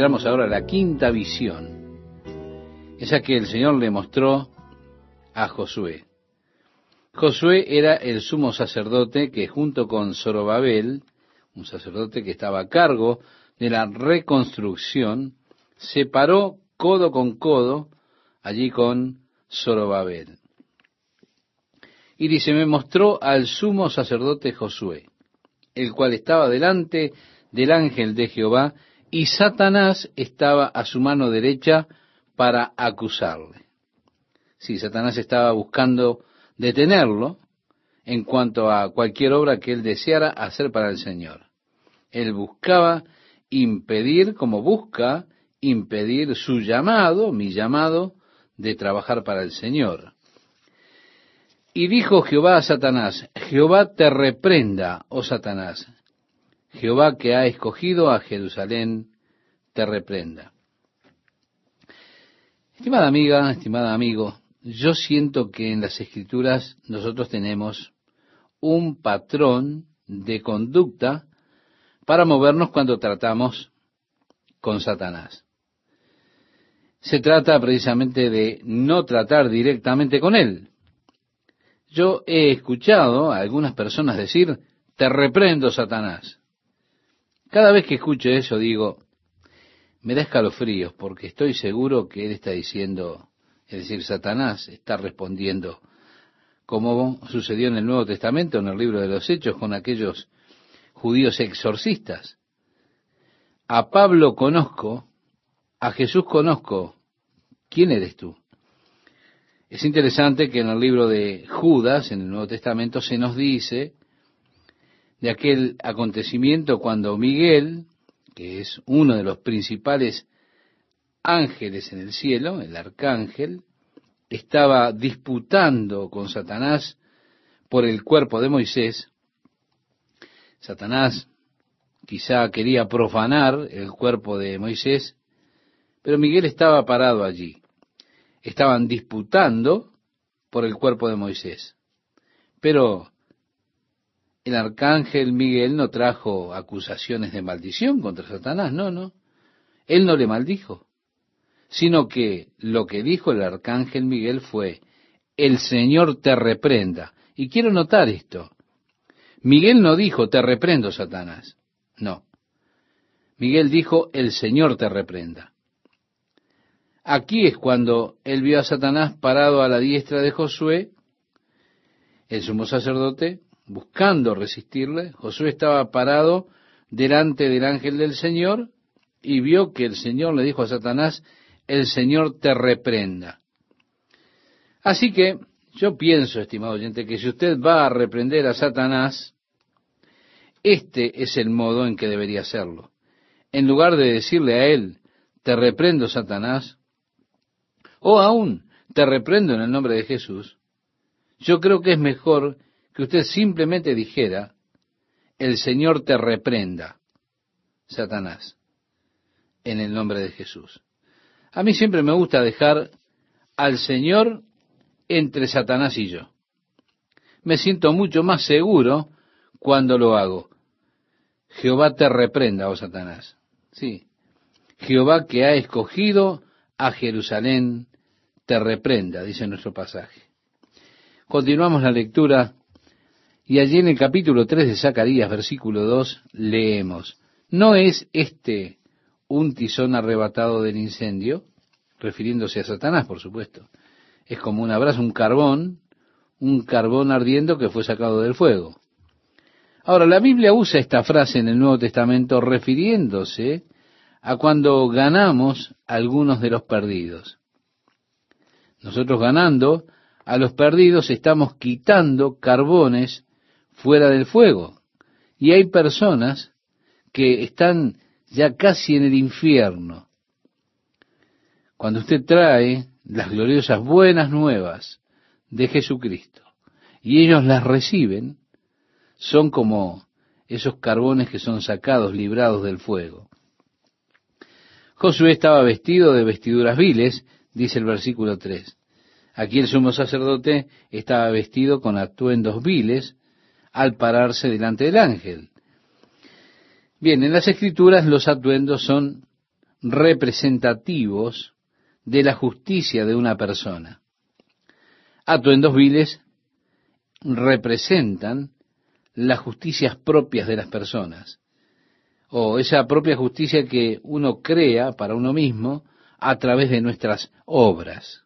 Entramos ahora a la quinta visión. Esa que el Señor le mostró a Josué. Josué era el sumo sacerdote que junto con Zorobabel, un sacerdote que estaba a cargo de la reconstrucción, se paró codo con codo allí con Zorobabel. Y dice, me mostró al sumo sacerdote Josué, el cual estaba delante del ángel de Jehová, y Satanás estaba a su mano derecha para acusarle. Sí, Satanás estaba buscando detenerlo en cuanto a cualquier obra que él deseara hacer para el Señor. Él buscaba impedir, como busca impedir su llamado, mi llamado, de trabajar para el Señor. Y dijo Jehová a Satanás, Jehová te reprenda, oh Satanás, Jehová que ha escogido a Jerusalén, te reprenda. Estimada amiga, estimada amigo, yo siento que en las escrituras nosotros tenemos un patrón de conducta para movernos cuando tratamos con Satanás. Se trata precisamente de no tratar directamente con él. Yo he escuchado a algunas personas decir, te reprendo, Satanás. Cada vez que escucho eso digo, me da escalofríos porque estoy seguro que él está diciendo, es decir, Satanás está respondiendo, como sucedió en el Nuevo Testamento, en el libro de los Hechos, con aquellos judíos exorcistas. A Pablo conozco, a Jesús conozco, ¿quién eres tú? Es interesante que en el libro de Judas, en el Nuevo Testamento, se nos dice de aquel acontecimiento cuando Miguel, que es uno de los principales ángeles en el cielo, el arcángel, estaba disputando con Satanás por el cuerpo de Moisés. Satanás quizá quería profanar el cuerpo de Moisés, pero Miguel estaba parado allí. Estaban disputando por el cuerpo de Moisés. Pero el arcángel Miguel no trajo acusaciones de maldición contra Satanás, no, no. Él no le maldijo, sino que lo que dijo el arcángel Miguel fue, el Señor te reprenda. Y quiero notar esto. Miguel no dijo, te reprendo, Satanás. No. Miguel dijo, el Señor te reprenda. Aquí es cuando él vio a Satanás parado a la diestra de Josué, el sumo sacerdote, buscando resistirle. Josué estaba parado delante del ángel del Señor y vio que el Señor le dijo a Satanás, el Señor te reprenda. Así que yo pienso, estimado oyente, que si usted va a reprender a Satanás, este es el modo en que debería hacerlo. En lugar de decirle a él, te reprendo, Satanás, o aún, te reprendo en el nombre de Jesús, yo creo que es mejor que usted simplemente dijera, el Señor te reprenda, Satanás, en el nombre de Jesús. A mí siempre me gusta dejar al Señor entre Satanás y yo. Me siento mucho más seguro cuando lo hago. Jehová te reprenda, oh Satanás. Sí, Jehová que ha escogido a Jerusalén te reprenda, dice nuestro pasaje. Continuamos la lectura y allí en el capítulo 3 de Zacarías, versículo 2, leemos, ¿no es este un tizón arrebatado del incendio? Refiriéndose a Satanás, por supuesto. Es como un abrazo, un carbón, un carbón ardiendo que fue sacado del fuego. Ahora, la Biblia usa esta frase en el Nuevo Testamento refiriéndose a cuando ganamos algunos de los perdidos. Nosotros ganando a los perdidos estamos quitando carbones fuera del fuego. Y hay personas que están ya casi en el infierno. Cuando usted trae las gloriosas buenas nuevas de Jesucristo y ellos las reciben, son como esos carbones que son sacados, librados del fuego. Josué estaba vestido de vestiduras viles, dice el versículo 3. Aquí el sumo sacerdote estaba vestido con atuendos viles, al pararse delante del ángel. Bien, en las escrituras los atuendos son representativos de la justicia de una persona. Atuendos viles representan las justicias propias de las personas, o esa propia justicia que uno crea para uno mismo a través de nuestras obras.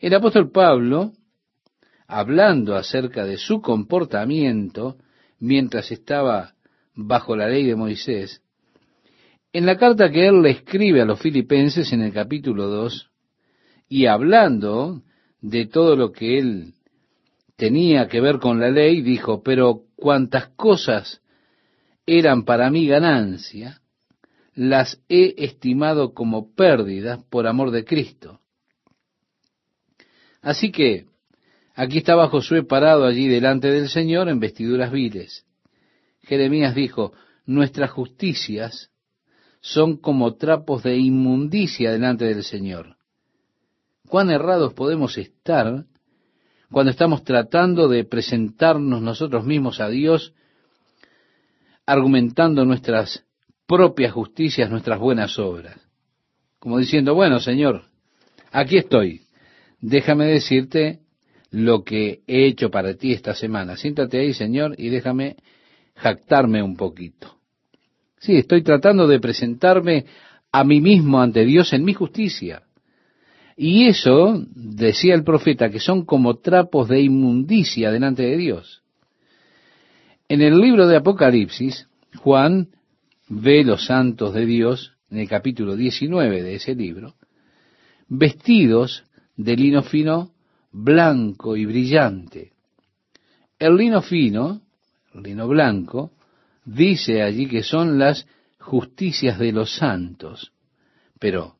El apóstol Pablo, hablando acerca de su comportamiento mientras estaba bajo la ley de Moisés, en la carta que él le escribe a los filipenses en el capítulo 2, y hablando de todo lo que él tenía que ver con la ley, dijo, pero cuantas cosas eran para mí ganancia, las he estimado como pérdidas por amor de Cristo. Así que aquí estaba Josué parado allí delante del Señor en vestiduras viles. Jeremías dijo, nuestras justicias son como trapos de inmundicia delante del Señor. ¿Cuán errados podemos estar cuando estamos tratando de presentarnos nosotros mismos a Dios, argumentando nuestras propias justicias, nuestras buenas obras? Como diciendo, bueno, Señor, aquí estoy, déjame decirte lo que he hecho para ti esta semana. Siéntate ahí, Señor, y déjame jactarme un poquito. Sí, estoy tratando de presentarme a mí mismo ante Dios en mi justicia. Y eso, decía el profeta, que son como trapos de inmundicia delante de Dios. En el libro de Apocalipsis, Juan ve los santos de Dios, en el capítulo 19 de ese libro, vestidos de lino fino, blanco y brillante. El lino fino, el lino blanco, dice allí que son las justicias de los santos. Pero,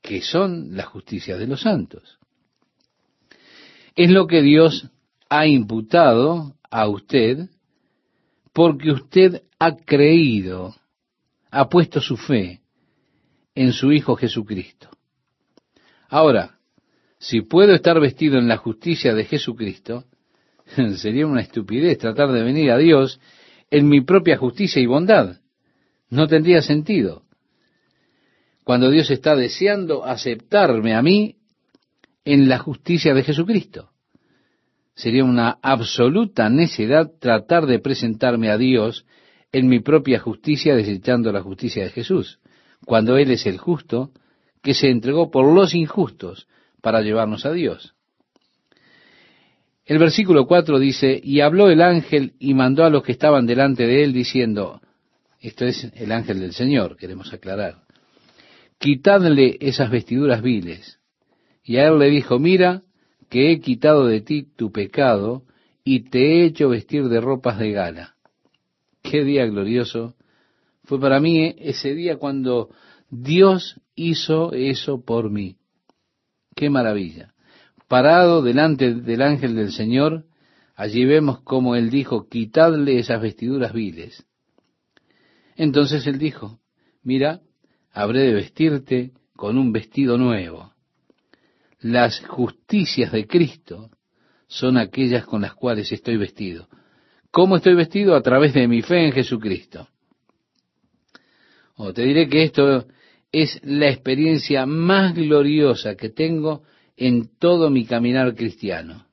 ¿qué son las justicias de los santos? Es lo que Dios ha imputado a usted porque usted ha creído, ha puesto su fe en su Hijo Jesucristo. Ahora, si puedo estar vestido en la justicia de Jesucristo, sería una estupidez tratar de venir a Dios en mi propia justicia y bondad. No tendría sentido. Cuando Dios está deseando aceptarme a mí en la justicia de Jesucristo. Sería una absoluta necedad tratar de presentarme a Dios en mi propia justicia desechando la justicia de Jesús, cuando Él es el justo que se entregó por los injustos para llevarnos a Dios. El versículo 4 dice, y habló el ángel y mandó a los que estaban delante de él diciendo, esto es el ángel del Señor, queremos aclarar, quitadle esas vestiduras viles. Y a él le dijo, mira, que he quitado de ti tu pecado y te he hecho vestir de ropas de gala. Qué día glorioso fue para mí ese día cuando Dios hizo eso por mí. Qué maravilla parado delante del ángel del Señor, allí vemos como él dijo, quitadle esas vestiduras viles. Entonces él dijo, mira, habré de vestirte con un vestido nuevo. Las justicias de Cristo son aquellas con las cuales estoy vestido. ¿Cómo estoy vestido? A través de mi fe en Jesucristo. O te diré que esto es la experiencia más gloriosa que tengo en todo mi caminar cristiano.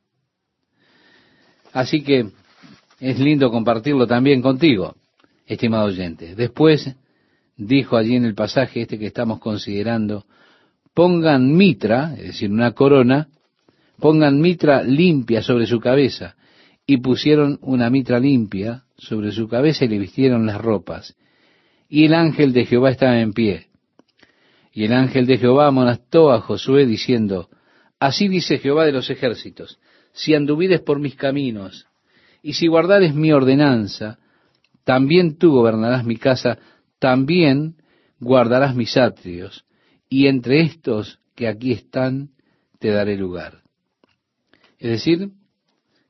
Así que es lindo compartirlo también contigo, estimado oyente. Después dijo allí en el pasaje este que estamos considerando, pongan mitra, es decir, una corona, pongan mitra limpia sobre su cabeza. Y pusieron una mitra limpia sobre su cabeza y le vistieron las ropas. Y el ángel de Jehová estaba en pie. Y el ángel de Jehová amonestó a Josué diciendo, Así dice Jehová de los ejércitos, si anduvieres por mis caminos, y si guardares mi ordenanza, también tú gobernarás mi casa, también guardarás mis atrios, y entre estos que aquí están te daré lugar. Es decir,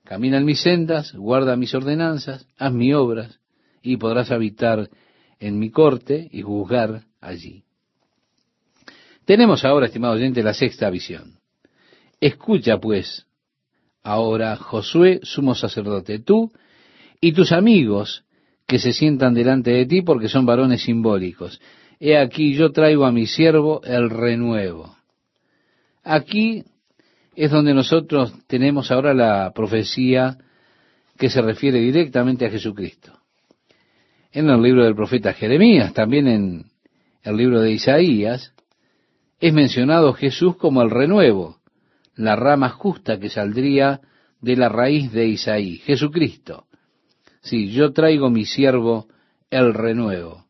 camina en mis sendas, guarda mis ordenanzas, haz mis obras, y podrás habitar en mi corte y juzgar allí. Tenemos ahora, estimado oyente, la sexta visión. Escucha pues ahora, Josué, sumo sacerdote, tú y tus amigos que se sientan delante de ti porque son varones simbólicos. he aquí yo traigo a mi siervo el renuevo. Aquí es donde nosotros tenemos ahora la profecía que se refiere directamente a Jesucristo. En el libro del profeta Jeremías, también en el libro de Isaías, es mencionado Jesús como el renuevo, la rama justa que saldría de la raíz de Isaí, Jesucristo. Sí, yo traigo mi siervo el renuevo.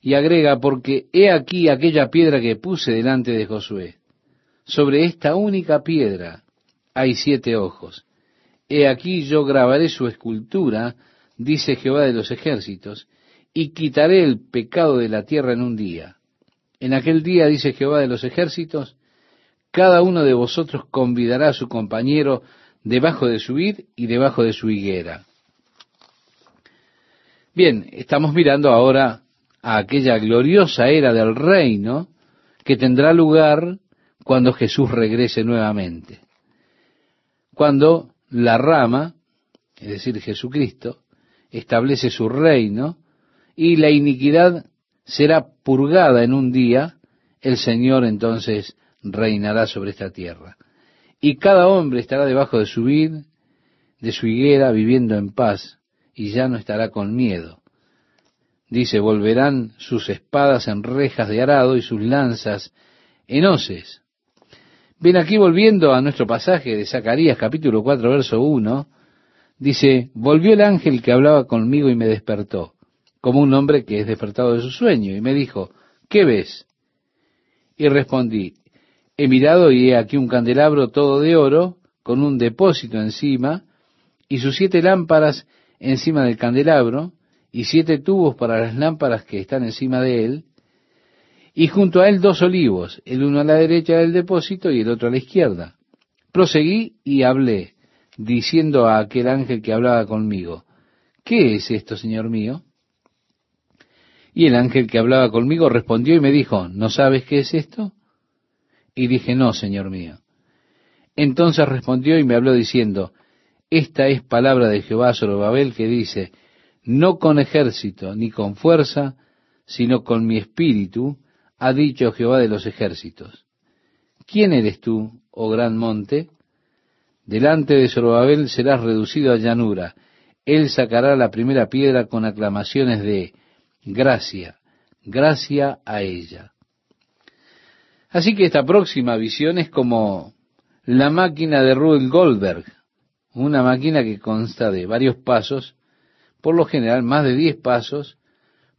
Y agrega, porque he aquí aquella piedra que puse delante de Josué. Sobre esta única piedra hay siete ojos. He aquí yo grabaré su escultura, dice Jehová de los ejércitos, y quitaré el pecado de la tierra en un día. En aquel día, dice Jehová de los ejércitos, cada uno de vosotros convidará a su compañero debajo de su vid y debajo de su higuera. Bien, estamos mirando ahora a aquella gloriosa era del reino que tendrá lugar cuando Jesús regrese nuevamente. Cuando la rama, es decir, Jesucristo, establece su reino y la iniquidad será purgada en un día, el Señor entonces reinará sobre esta tierra. Y cada hombre estará debajo de su vid, de su higuera, viviendo en paz, y ya no estará con miedo. Dice, volverán sus espadas en rejas de arado y sus lanzas en hoces. Ven aquí volviendo a nuestro pasaje de Zacarías capítulo 4 verso 1, dice, volvió el ángel que hablaba conmigo y me despertó, como un hombre que es despertado de su sueño, y me dijo, ¿qué ves? Y respondí, he mirado y he aquí un candelabro todo de oro, con un depósito encima, y sus siete lámparas encima del candelabro, y siete tubos para las lámparas que están encima de él, y junto a él dos olivos, el uno a la derecha del depósito y el otro a la izquierda. Proseguí y hablé, diciendo a aquel ángel que hablaba conmigo, ¿qué es esto, Señor mío? Y el ángel que hablaba conmigo respondió y me dijo, ¿no sabes qué es esto? Y dije, no, Señor mío. Entonces respondió y me habló diciendo, esta es palabra de Jehová sobre Babel que dice, no con ejército ni con fuerza, sino con mi espíritu, ha dicho Jehová de los ejércitos. ¿Quién eres tú, oh gran monte? Delante de Zorobabel serás reducido a llanura. Él sacará la primera piedra con aclamaciones de gracia, gracia a ella. Así que esta próxima visión es como la máquina de Rudolf Goldberg, una máquina que consta de varios pasos, por lo general más de diez pasos,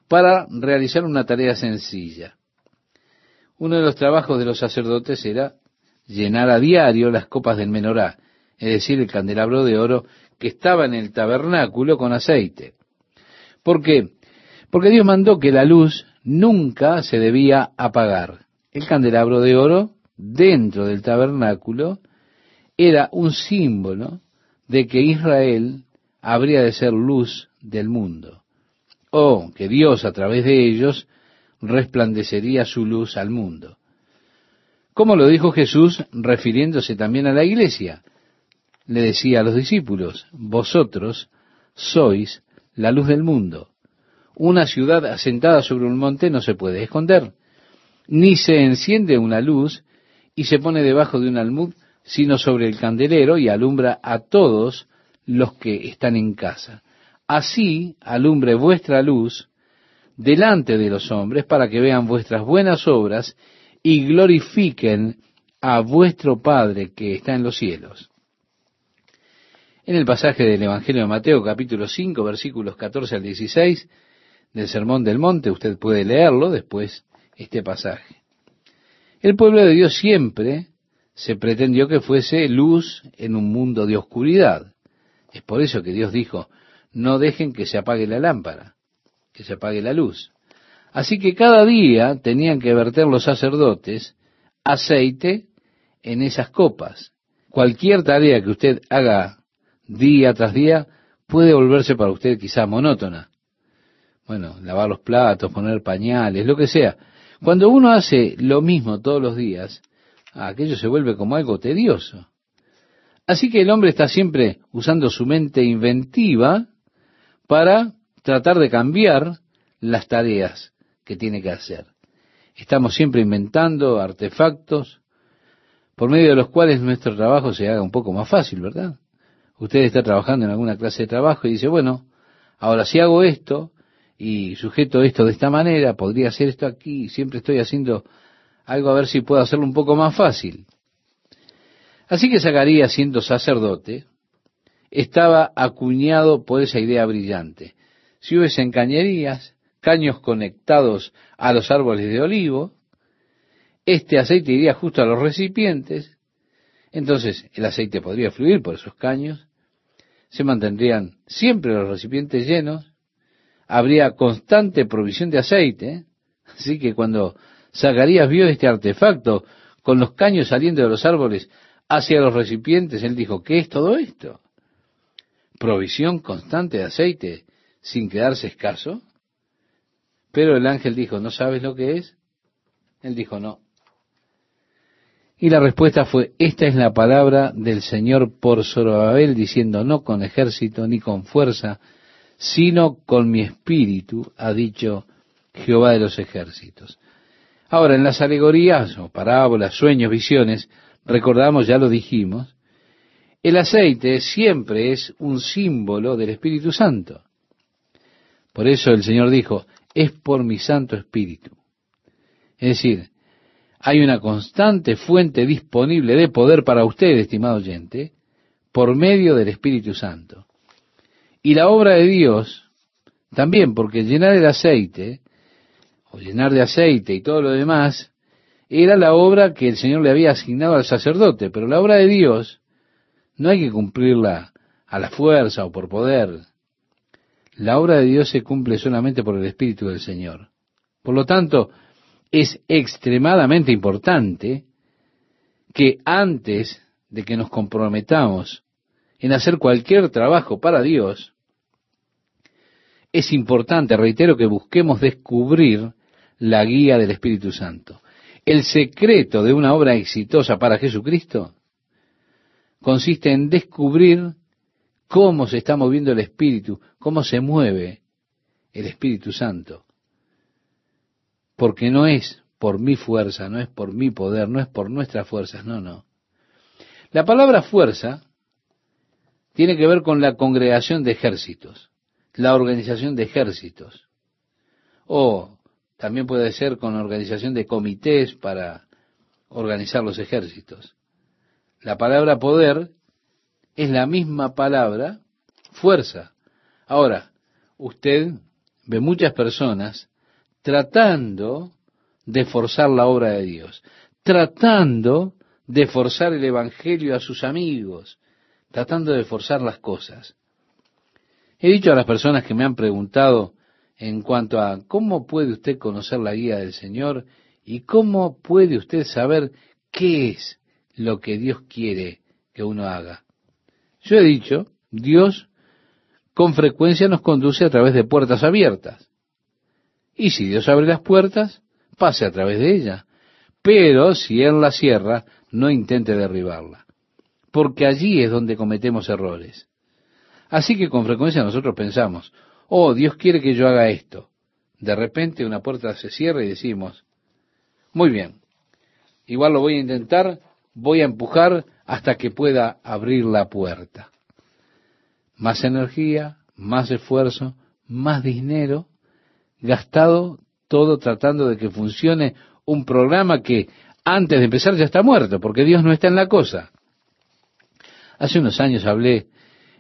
para realizar una tarea sencilla. Uno de los trabajos de los sacerdotes era llenar a diario las copas del menorá, es decir, el candelabro de oro que estaba en el tabernáculo con aceite. ¿Por qué? Porque Dios mandó que la luz nunca se debía apagar el candelabro de oro dentro del tabernáculo era un símbolo de que Israel habría de ser luz del mundo, o que Dios a través de ellos resplandecería su luz al mundo. Como lo dijo Jesús refiriéndose también a la iglesia, le decía a los discípulos, vosotros sois la luz del mundo. Una ciudad asentada sobre un monte no se puede esconder ni se enciende una luz y se pone debajo de un almud, sino sobre el candelero y alumbra a todos los que están en casa. Así alumbre vuestra luz delante de los hombres para que vean vuestras buenas obras y glorifiquen a vuestro Padre que está en los cielos. En el pasaje del Evangelio de Mateo capítulo 5 versículos 14 al 16 del Sermón del Monte, usted puede leerlo después este pasaje. El pueblo de Dios siempre se pretendió que fuese luz en un mundo de oscuridad. Es por eso que Dios dijo, no dejen que se apague la lámpara, que se apague la luz. Así que cada día tenían que verter los sacerdotes aceite en esas copas. Cualquier tarea que usted haga día tras día puede volverse para usted quizá monótona. Bueno, lavar los platos, poner pañales, lo que sea. Cuando uno hace lo mismo todos los días, aquello se vuelve como algo tedioso. Así que el hombre está siempre usando su mente inventiva para tratar de cambiar las tareas que tiene que hacer. Estamos siempre inventando artefactos por medio de los cuales nuestro trabajo se haga un poco más fácil, ¿verdad? Usted está trabajando en alguna clase de trabajo y dice, bueno, ahora si hago esto y sujeto esto de esta manera, podría hacer esto aquí, siempre estoy haciendo algo a ver si puedo hacerlo un poco más fácil. Así que Zacarías, siendo sacerdote, estaba acuñado por esa idea brillante. Si hubiesen cañerías, caños conectados a los árboles de olivo, este aceite iría justo a los recipientes, entonces el aceite podría fluir por esos caños, se mantendrían siempre los recipientes llenos, habría constante provisión de aceite, así que cuando Zacarías vio este artefacto con los caños saliendo de los árboles hacia los recipientes, él dijo, ¿qué es todo esto? ¿Provisión constante de aceite sin quedarse escaso? Pero el ángel dijo, ¿no sabes lo que es? Él dijo, no. Y la respuesta fue, esta es la palabra del Señor por Zorobabel, diciendo, no con ejército ni con fuerza, sino con mi espíritu, ha dicho Jehová de los ejércitos. Ahora, en las alegorías o parábolas, sueños, visiones, recordamos, ya lo dijimos, el aceite siempre es un símbolo del Espíritu Santo. Por eso el Señor dijo, es por mi Santo Espíritu. Es decir, hay una constante fuente disponible de poder para usted, estimado oyente, por medio del Espíritu Santo. Y la obra de Dios también, porque llenar el aceite, o llenar de aceite y todo lo demás, era la obra que el Señor le había asignado al sacerdote, pero la obra de Dios no hay que cumplirla a la fuerza o por poder. La obra de Dios se cumple solamente por el Espíritu del Señor. Por lo tanto, es extremadamente importante que antes de que nos comprometamos en hacer cualquier trabajo para Dios, es importante, reitero, que busquemos descubrir la guía del Espíritu Santo. El secreto de una obra exitosa para Jesucristo consiste en descubrir cómo se está moviendo el Espíritu, cómo se mueve el Espíritu Santo. Porque no es por mi fuerza, no es por mi poder, no es por nuestras fuerzas, no, no. La palabra fuerza tiene que ver con la congregación de ejércitos, la organización de ejércitos. O también puede ser con organización de comités para organizar los ejércitos. La palabra poder es la misma palabra fuerza. Ahora, usted ve muchas personas tratando de forzar la obra de Dios, tratando de forzar el Evangelio a sus amigos, tratando de forzar las cosas. He dicho a las personas que me han preguntado en cuanto a cómo puede usted conocer la guía del Señor y cómo puede usted saber qué es lo que Dios quiere que uno haga. Yo he dicho, Dios con frecuencia nos conduce a través de puertas abiertas. Y si Dios abre las puertas, pase a través de ellas. Pero si Él la cierra, no intente derribarla. Porque allí es donde cometemos errores. Así que con frecuencia nosotros pensamos, oh, Dios quiere que yo haga esto. De repente una puerta se cierra y decimos, muy bien, igual lo voy a intentar, voy a empujar hasta que pueda abrir la puerta. Más energía, más esfuerzo, más dinero, gastado todo tratando de que funcione un programa que antes de empezar ya está muerto, porque Dios no está en la cosa. Hace unos años hablé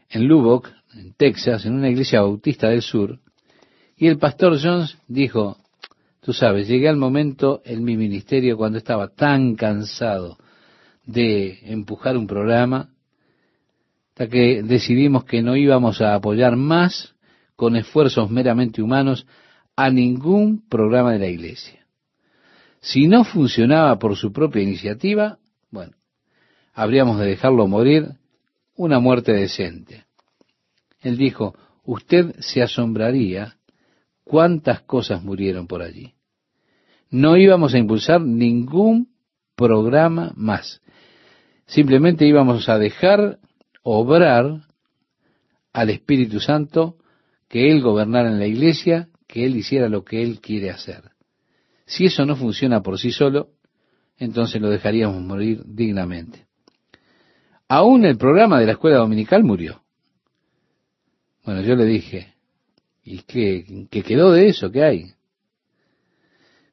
en Lubbock, en Texas, en una iglesia bautista del sur, y el pastor Jones dijo, tú sabes, llegué al momento en mi ministerio cuando estaba tan cansado de empujar un programa, hasta que decidimos que no íbamos a apoyar más con esfuerzos meramente humanos a ningún programa de la iglesia. Si no funcionaba por su propia iniciativa, bueno, habríamos de dejarlo morir una muerte decente. Él dijo, usted se asombraría cuántas cosas murieron por allí. No íbamos a impulsar ningún programa más. Simplemente íbamos a dejar obrar al Espíritu Santo, que Él gobernara en la iglesia, que Él hiciera lo que Él quiere hacer. Si eso no funciona por sí solo, entonces lo dejaríamos morir dignamente. Aún el programa de la escuela dominical murió. Bueno, yo le dije, ¿y qué, quedó de eso? ¿Qué hay?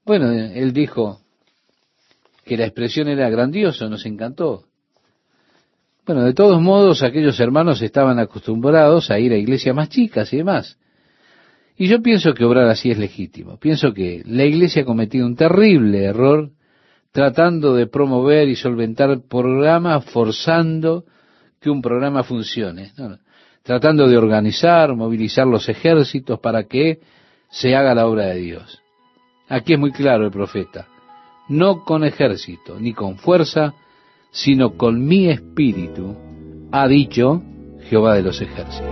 Bueno, él dijo que la expresión era grandioso, nos encantó. Bueno, de todos modos, aquellos hermanos estaban acostumbrados a ir a iglesias más chicas y demás. Y yo pienso que obrar así es legítimo. Pienso que la iglesia ha cometido un terrible error tratando de promover y solventar programas, forzando que un programa funcione. tratando de organizar, movilizar los ejércitos para que se haga la obra de Dios. Aquí es muy claro el profeta. No con ejército, ni con fuerza, sino con mi espíritu, ha dicho Jehová de los ejércitos.